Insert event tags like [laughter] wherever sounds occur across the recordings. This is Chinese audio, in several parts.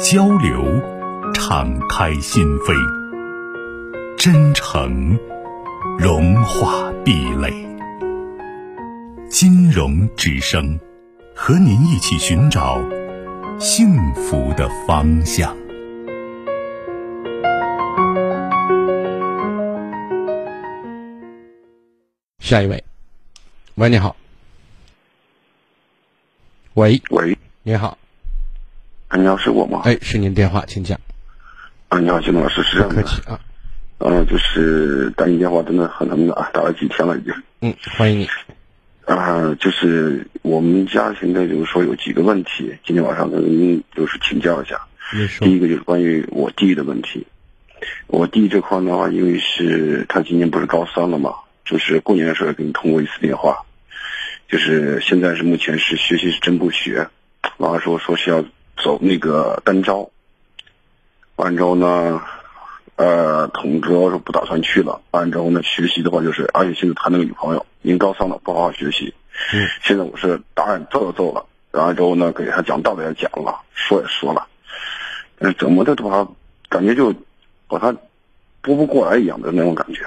交流，敞开心扉；真诚，融化壁垒。金融之声，和您一起寻找幸福的方向。下一位，喂，你好。喂，喂，你好。你好，是我吗？哎，是您电话，请讲。啊，你好，金东老师，是这样的。客气啊。嗯，就是打你电话真的很难打，打了几天了已经。嗯，欢迎你。啊，就是我们家现在就是说有几个问题，今天晚上跟您就是请教一下。第一个就是关于我弟的问题。我弟这块的话，因为是他今年不是高三了嘛，就是过年的时候给你通过一次电话，就是现在是目前是学习是真不学，完了说说是要。走那个单招，完之后呢，呃，同桌说不打算去了。完之后呢，学习的话就是，而且现在谈那个女朋友，已经高三了，不好好学习。嗯。现在我是答案揍都揍了，然后之后呢，给他讲道理也讲了，说也说了，但是怎么的都把他感觉就把他拨不过来一样的那种感觉。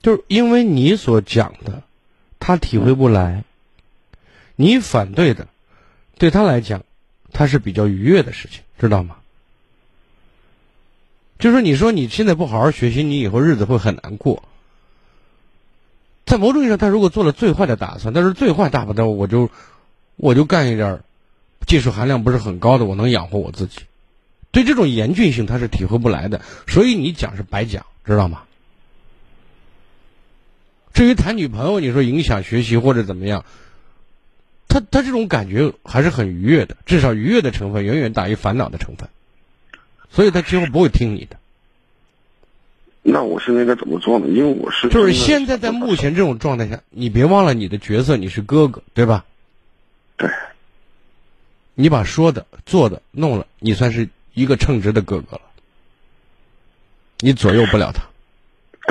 就是因为你所讲的，他体会不来，你反对的。对他来讲，他是比较愉悦的事情，知道吗？就是说，你说你现在不好好学习，你以后日子会很难过。在某种意义上，他如果做了最坏的打算，但是最坏大不了我就我就干一点技术含量不是很高的，我能养活我自己。对这种严峻性，他是体会不来的，所以你讲是白讲，知道吗？至于谈女朋友，你说影响学习或者怎么样？他他这种感觉还是很愉悦的，至少愉悦的成分远远大于烦恼的成分，所以他今后不会听你的。那我现在该怎么做呢？因为我是就是现在在目前这种状态下，你别忘了你的角色，你是哥哥，对吧？对。你把说的、做的弄了，你算是一个称职的哥哥了。你左右不了他。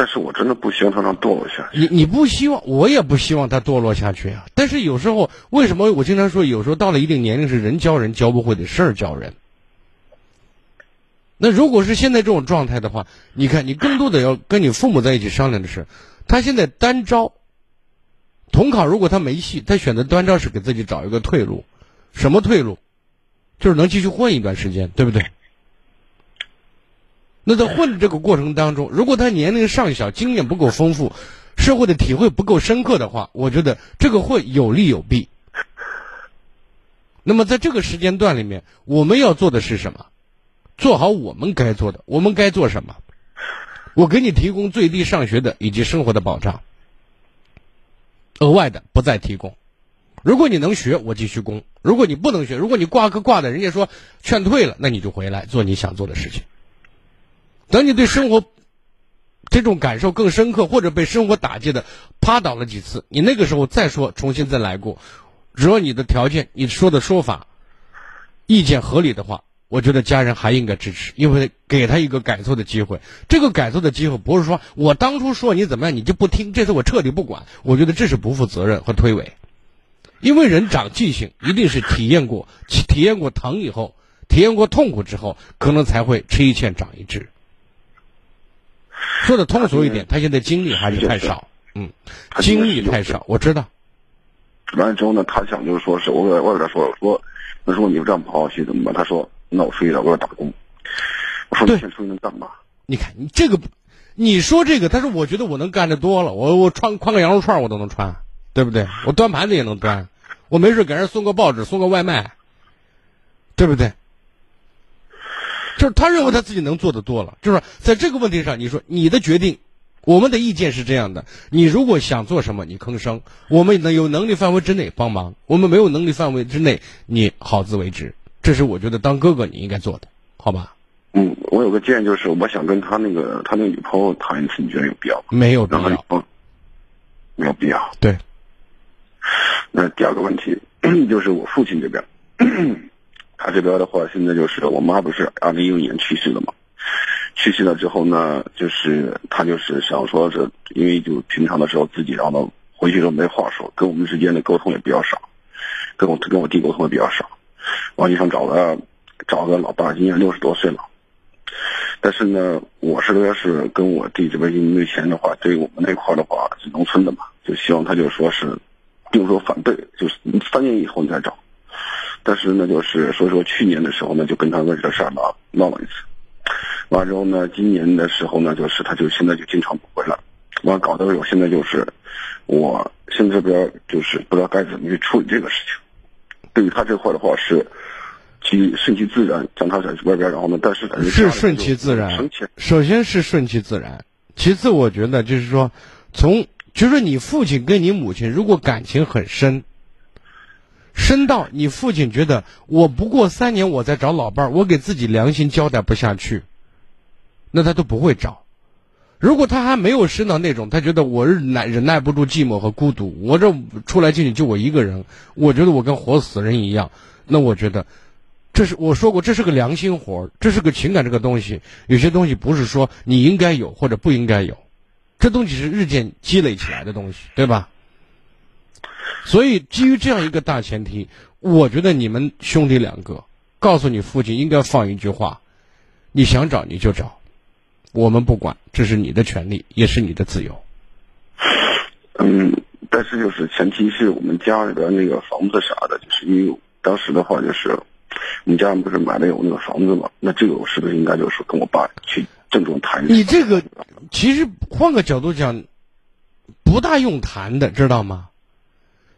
但是我真的不希望他能堕落下去。你你不希望，我也不希望他堕落下去啊。但是有时候，为什么我经常说，有时候到了一定年龄，是人教人教不会的事儿教人。那如果是现在这种状态的话，你看，你更多的要跟你父母在一起商量的是，他现在单招，统考如果他没戏，他选择单招是给自己找一个退路，什么退路？就是能继续混一段时间，对不对？那在混的这个过程当中，如果他年龄尚小，经验不够丰富，社会的体会不够深刻的话，我觉得这个会有利有弊。那么在这个时间段里面，我们要做的是什么？做好我们该做的。我们该做什么？我给你提供最低上学的以及生活的保障，额外的不再提供。如果你能学，我继续供；如果你不能学，如果你挂科挂的，人家说劝退了，那你就回来做你想做的事情。等你对生活这种感受更深刻，或者被生活打击的趴倒了几次，你那个时候再说重新再来过，只要你的条件、你说的说法、意见合理的话，我觉得家人还应该支持，因为给他一个改错的机会。这个改错的机会不是说我当初说你怎么样你就不听，这次我彻底不管。我觉得这是不负责任和推诿，因为人长记性一定是体验过、体验过疼以后，体验过痛苦之后，可能才会吃一堑长一智。说的通俗一点，他现在精力还是太少，嗯，精力太少，我知道。完了之后呢，他想就是说是我给我给他说说，那说你这样不好好学怎么办？他说那我出去了，我要打工。我说你先出去能干嘛？你看你这个，你说这个，他说我觉得我能干的多了，我我穿宽个羊肉串我都能穿，对不对？[laughs] 我端盘子也能端，我没事给人送个报纸，送个外卖，对不对？就是他认为他自己能做的多了，就是在这个问题上，你说你的决定，我们的意见是这样的：你如果想做什么，你吭声，我们能有能力范围之内帮忙；我们没有能力范围之内，你好自为之。这是我觉得当哥哥你应该做的，好吧？嗯，我有个建议，就是我想跟他那个他那个女朋友谈一次，你觉得有必要吗？没有必要，没有必要。对。那第二个问题 [clears throat] 就是我父亲这边，[clears throat] 他这边的话，现在就是我妈不是二零一六年去世了嘛？去世了之后呢，就是他就是想说是，因为就平常的时候自己然后回去都没话说，跟我们之间的沟通也比较少，跟我跟我弟沟通也比较少，王医生找了找个老爸，今年六十多岁了。但是呢，我是要是跟我弟这边因为没钱的话，对于我们那块的话是农村的嘛，就希望他就说是，并不说反对，就是三年以后你再找。但是呢，就是所以说去年的时候呢，就跟他为这事儿闹闹了一次。完之后呢，今年的时候呢，就是他就现在就经常不回来，完搞得我现在就是，我现在这边就是不知道该怎么去处理这个事情。对于他这块的话是。其顺其自然，让他在外边，然后呢？但是是顺其自然。首先是顺其自然，其次我觉得就是说，从就是你父亲跟你母亲如果感情很深，深到你父亲觉得我不过三年我再找老伴儿，我给自己良心交代不下去，那他都不会找。如果他还没有深到那种，他觉得我忍耐忍耐不住寂寞和孤独，我这出来进去就我一个人，我觉得我跟活死人一样，那我觉得。这是我说过，这是个良心活这是个情感这个东西。有些东西不是说你应该有或者不应该有，这东西是日渐积累起来的东西，对吧？[laughs] 所以基于这样一个大前提，我觉得你们兄弟两个告诉你父亲应该放一句话：你想找你就找，我们不管，这是你的权利，也是你的自由。嗯，但是就是前提是我们家里边那个房子啥的，就是因为当时的话就是。我们家人不是买了有那个房子嘛？那这个我是不是应该就是跟我爸去郑重谈？你这个其实换个角度讲，不大用谈的，知道吗？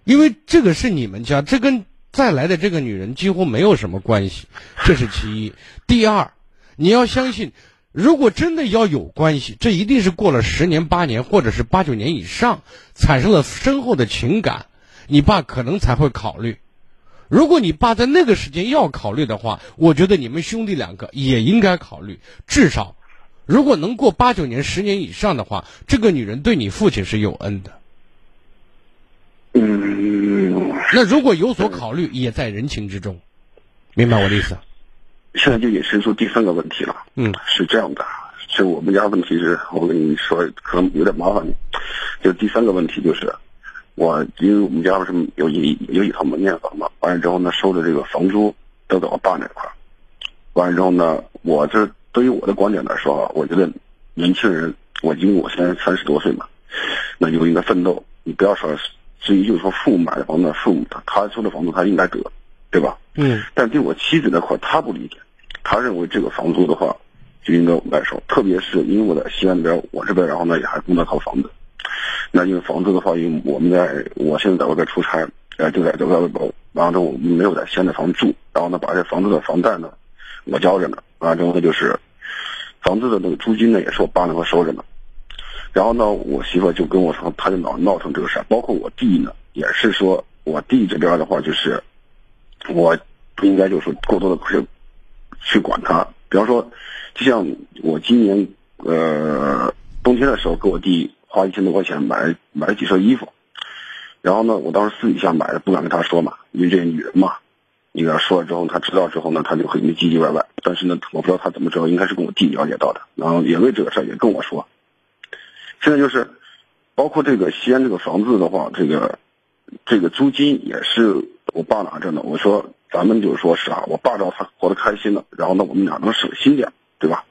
因为这个是你们家，这跟再来的这个女人几乎没有什么关系，这是其一。第二，你要相信，如果真的要有关系，这一定是过了十年八年，或者是八九年以上，产生了深厚的情感，你爸可能才会考虑。如果你爸在那个时间要考虑的话，我觉得你们兄弟两个也应该考虑。至少，如果能过八九年、十年以上的话，这个女人对你父亲是有恩的。嗯。那如果有所考虑，也在人情之中，明白我的意思？现在就引申出第三个问题了。嗯，是这样的，是我们家问题是，我跟你说，可能有点麻烦你。就第三个问题就是。我因为我们家不是有一有一套门面房嘛，完了之后呢，收的这个房租都在我爸那块儿。完了之后呢，我这对于我的观点来说啊，我觉得年轻人，我因为我现在三十多岁嘛，那就应该奋斗。你不要说至于就是说父母买的房子，父母他他收的房租他应该得，对吧？嗯。但对我妻子那块他不理解，他认为这个房租的话就应该我来收，特别是因为我在西安那边，我这边然后呢也还供那套房子。那因为房租的话，因为我们在，我现在在外边出差，呃，就在在外边包，然后呢，我们没有在西安的房子住，然后呢，把这房子的房贷呢，我交着呢，完了之后呢，就是房子的那个租金呢，也是我爸那块收着呢。然后呢，我媳妇就跟我说，他就闹闹成这个事儿，包括我弟呢，也是说我弟这边的话，就是我不应该就是说过多的去去管他，比方说，就像我今年呃冬天的时候给我弟。花一千多块钱买买了几身衣服，然后呢，我当时私底下买的，不敢跟他说嘛，因为这女人嘛，你跟他说了之后，他知道之后呢，他就很唧唧歪歪。但是呢，我不知道他怎么知道，应该是跟我弟了解到的，然后也为这个事儿也跟我说。现在就是，包括这个西安这个房子的话，这个这个租金也是我爸拿着呢。我说咱们就是说是啊，我爸知道他活得开心了，然后呢，我们俩能省心点，对吧？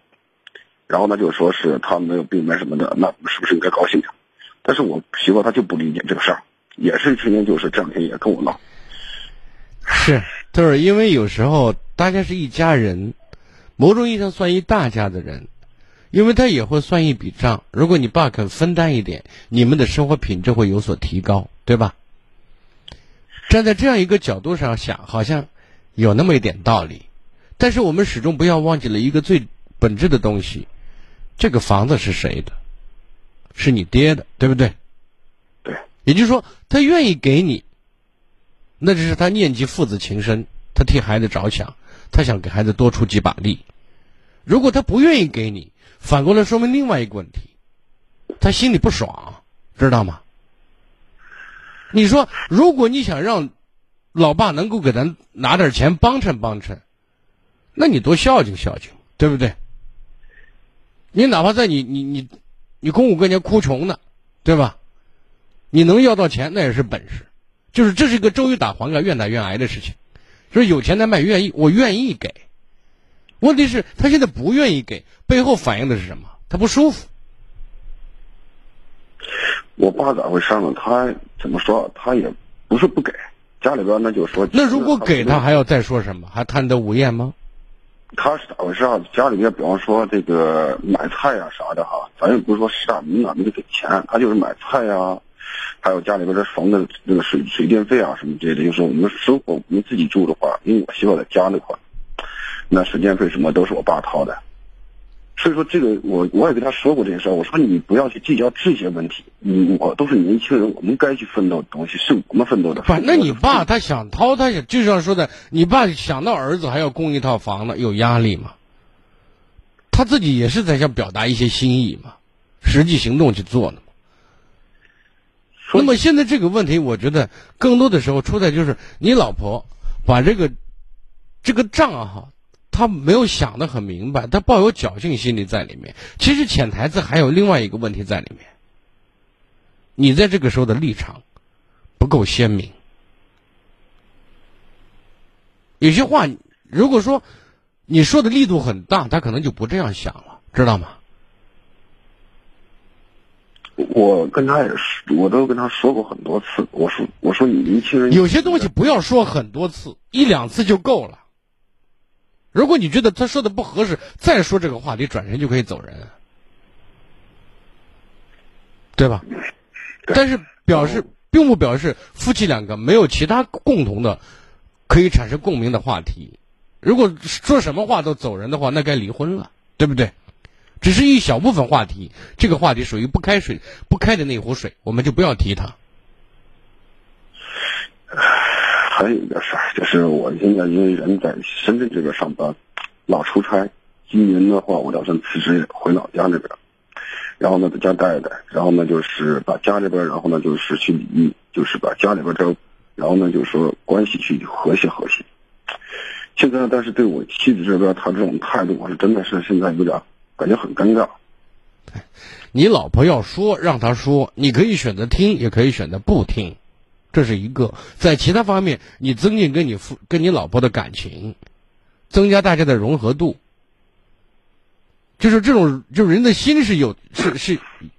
然后呢，就说是他没有病没什么的，那是不是应该高兴点？但是我媳妇她就不理解这个事儿，也是天天就是这两天也跟我闹。是，就是因为有时候大家是一家人，某种意义上算一大家的人，因为他也会算一笔账。如果你爸肯分担一点，你们的生活品质会有所提高，对吧？站在这样一个角度上想，好像有那么一点道理。但是我们始终不要忘记了一个最本质的东西。这个房子是谁的？是你爹的，对不对？对。也就是说，他愿意给你，那就是他念及父子情深，他替孩子着想，他想给孩子多出几把力。如果他不愿意给你，反过来说明另外一个问题，他心里不爽，知道吗？你说，如果你想让老爸能够给咱拿点钱帮衬帮衬，那你多孝敬孝敬，对不对？你哪怕在你你你你公公跟前哭穷呢，对吧？你能要到钱，那也是本事。就是这是一个周瑜打黄盖，愿打愿挨的事情。就是有钱难买愿意，我愿意给。问题是，他现在不愿意给，背后反映的是什么？他不舒服。我爸咋回事呢？他怎么说？他也不是不给，家里边那就说。那如果给他，还要再说什么？还贪得无厌吗？他是咋回事啊？家里边比方说这个买菜呀啥的哈，咱也不是说实打名啊，没得给钱，他就是买菜呀。还有家里边这房子那个水水电费啊什么之类的，就是我们生活我们自己住的话，因为我媳妇在家那块，那水电费什么都是我爸掏的，所以说这个我我也跟他说过这些事儿，我说你不要去计较这些问题，你我都是年轻人，我们该去奋斗的东西是我们奋斗的。反正你爸他想掏，他想就像说的，你爸想到儿子还要供一套房子，有压力吗？他自己也是在想表达一些心意嘛，实际行动去做呢。那么现在这个问题，我觉得更多的时候出在就是你老婆把这个这个账哈，她没有想的很明白，他抱有侥幸心理在里面。其实潜台词还有另外一个问题在里面，你在这个时候的立场不够鲜明。有些话如果说你说的力度很大，他可能就不这样想了，知道吗？我跟他也是，我都跟他说过很多次。我说，我说你年轻人有些东西不要说很多次，一两次就够了。如果你觉得他说的不合适，再说这个话题，转身就可以走人，对吧？但是表示并不表示夫妻两个没有其他共同的可以产生共鸣的话题。如果说什么话都走人的话，那该离婚了，对不对？只是一小部分话题，这个话题属于不开水不开的那壶水，我们就不要提它。还有一个事儿，就是我现在因为人在深圳这边上班，老出差。今年的话，我打算辞职回老家那边，然后呢在家待待，然后呢就是把家里边，然后呢就是去理，就是把家里边这，然后呢就是说关系去和谐和谐。现在，但是对我妻子这边，她这种态度，我是真的是现在有点。感觉很尴尬。你老婆要说，让她说，你可以选择听，也可以选择不听，这是一个。在其他方面，你增进跟你夫、跟你老婆的感情，增加大家的融合度。就是这种，就是人的心是有是是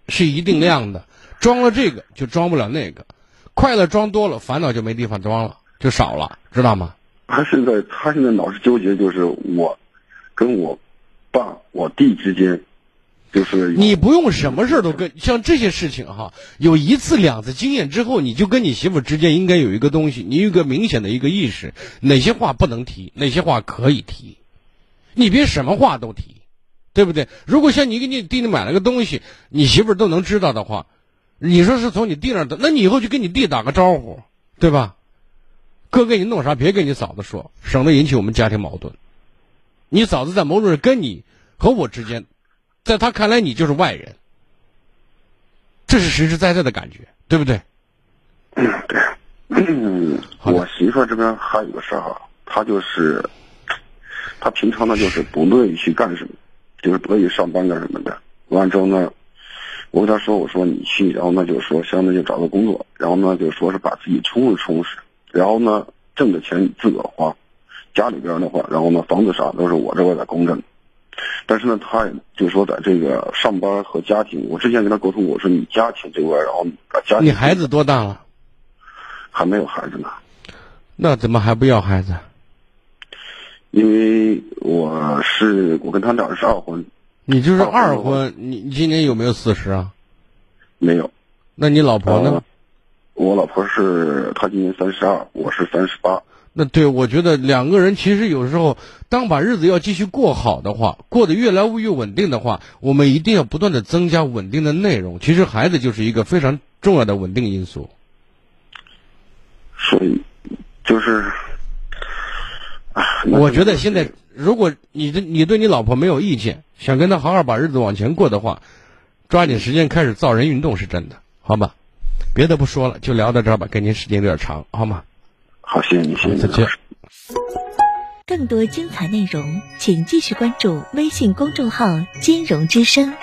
是一定量的，装了这个就装不了那个，快乐装多了，烦恼就没地方装了，就少了，知道吗？他现在他现在老是纠结，就是我跟我。爸，我弟之间，就是你不用什么事儿都跟像这些事情哈，有一次两次经验之后，你就跟你媳妇之间应该有一个东西，你有个明显的一个意识，哪些话不能提，哪些话可以提，你别什么话都提，对不对？如果像你给你弟弟买了个东西，你媳妇都能知道的话，你说是从你弟那的，那你以后就跟你弟打个招呼，对吧？哥给你弄啥，别跟你嫂子说，省得引起我们家庭矛盾。你嫂子在某种人跟你和我之间，在他看来你就是外人，这是实实在在的感觉，对不对？对，嗯我媳妇这边还有个事儿哈，她就是，她平常呢就是不乐意去干什么，就是不乐意上班干什么的。完之后呢，我跟她说，我说你去，然后呢就说相当于找个工作，然后呢就说是把自己充实充实，然后呢挣的钱你自个儿花。家里边的话，然后呢，房子啥都是我这边在公证，但是呢，他就说在这个上班和家庭，我之前跟他沟通，我说你家庭这块，然后把家庭。你孩子多大了？还没有孩子呢。那怎么还不要孩子？因为我是我跟他俩是二婚。你就是二婚，你你今年有没有四十啊？没有。那你老婆呢？我老婆是她今年三十二，我是三十八。那对我觉得两个人其实有时候当把日子要继续过好的话过得越来越稳定的话我们一定要不断的增加稳定的内容。其实孩子就是一个非常重要的稳定因素。所以就是我觉得现在如果你的你对你老婆没有意见想跟她好好把日子往前过的话抓紧时间开始造人运动是真的好吧？别的不说了就聊到这儿吧跟您时间有点长好吗？好谢谢你谢谢再见。更多精彩内容请继续关注微信公众号金融之声